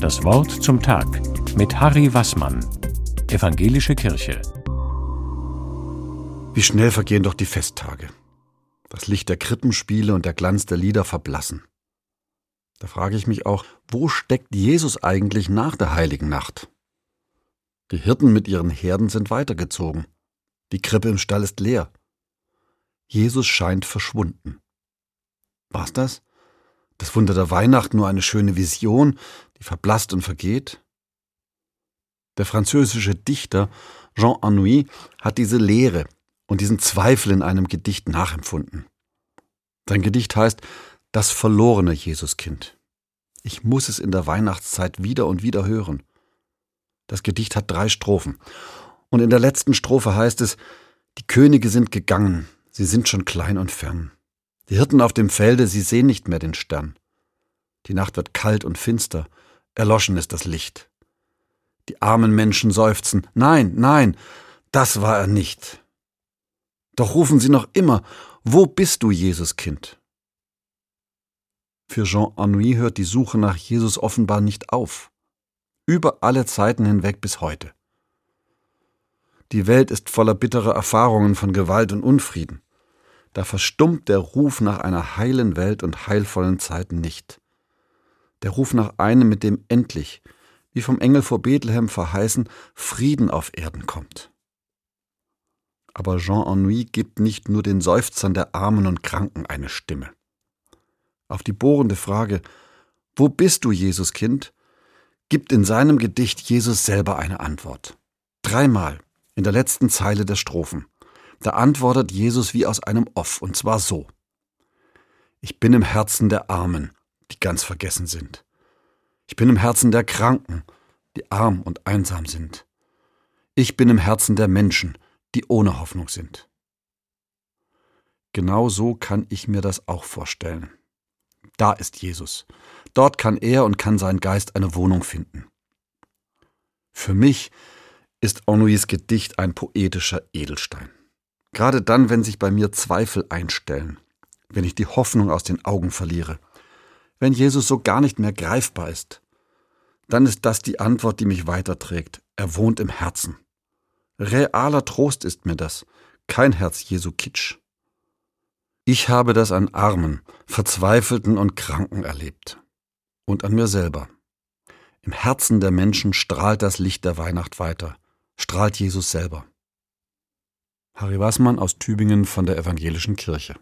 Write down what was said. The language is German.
Das Wort zum Tag mit Harry Wassmann, Evangelische Kirche. Wie schnell vergehen doch die Festtage. Das Licht der Krippenspiele und der Glanz der Lieder verblassen. Da frage ich mich auch, wo steckt Jesus eigentlich nach der heiligen Nacht? Die Hirten mit ihren Herden sind weitergezogen. Die Krippe im Stall ist leer. Jesus scheint verschwunden. War's das? Das Wunder der Weihnacht nur eine schöne Vision, die verblasst und vergeht? Der französische Dichter Jean Anouilh hat diese Leere und diesen Zweifel in einem Gedicht nachempfunden. Sein Gedicht heißt Das verlorene Jesuskind. Ich muss es in der Weihnachtszeit wieder und wieder hören. Das Gedicht hat drei Strophen. Und in der letzten Strophe heißt es, die Könige sind gegangen, sie sind schon klein und fern. Die Hirten auf dem Felde, sie sehen nicht mehr den Stern. Die Nacht wird kalt und finster, erloschen ist das Licht. Die armen Menschen seufzen, nein, nein, das war er nicht. Doch rufen sie noch immer, wo bist du, Jesuskind? Für Jean Anouilh hört die Suche nach Jesus offenbar nicht auf. Über alle Zeiten hinweg bis heute. Die Welt ist voller bitterer Erfahrungen von Gewalt und Unfrieden. Da verstummt der Ruf nach einer heilen Welt und heilvollen Zeiten nicht. Der Ruf nach einem, mit dem endlich, wie vom Engel vor Bethlehem verheißen, Frieden auf Erden kommt. Aber Jean Ennui gibt nicht nur den Seufzern der Armen und Kranken eine Stimme. Auf die bohrende Frage, wo bist du, Jesuskind, gibt in seinem Gedicht Jesus selber eine Antwort. Dreimal in der letzten Zeile der Strophen. Da antwortet Jesus wie aus einem Off, und zwar so. Ich bin im Herzen der Armen, die ganz vergessen sind. Ich bin im Herzen der Kranken, die arm und einsam sind. Ich bin im Herzen der Menschen, die ohne Hoffnung sind. Genau so kann ich mir das auch vorstellen. Da ist Jesus. Dort kann er und kann sein Geist eine Wohnung finden. Für mich ist Ennuy's Gedicht ein poetischer Edelstein. Gerade dann, wenn sich bei mir Zweifel einstellen, wenn ich die Hoffnung aus den Augen verliere, wenn Jesus so gar nicht mehr greifbar ist, dann ist das die Antwort, die mich weiterträgt. Er wohnt im Herzen. Realer Trost ist mir das, kein Herz Jesu Kitsch. Ich habe das an Armen, Verzweifelten und Kranken erlebt. Und an mir selber. Im Herzen der Menschen strahlt das Licht der Weihnacht weiter, strahlt Jesus selber. Harry Wassmann aus Tübingen von der Evangelischen Kirche.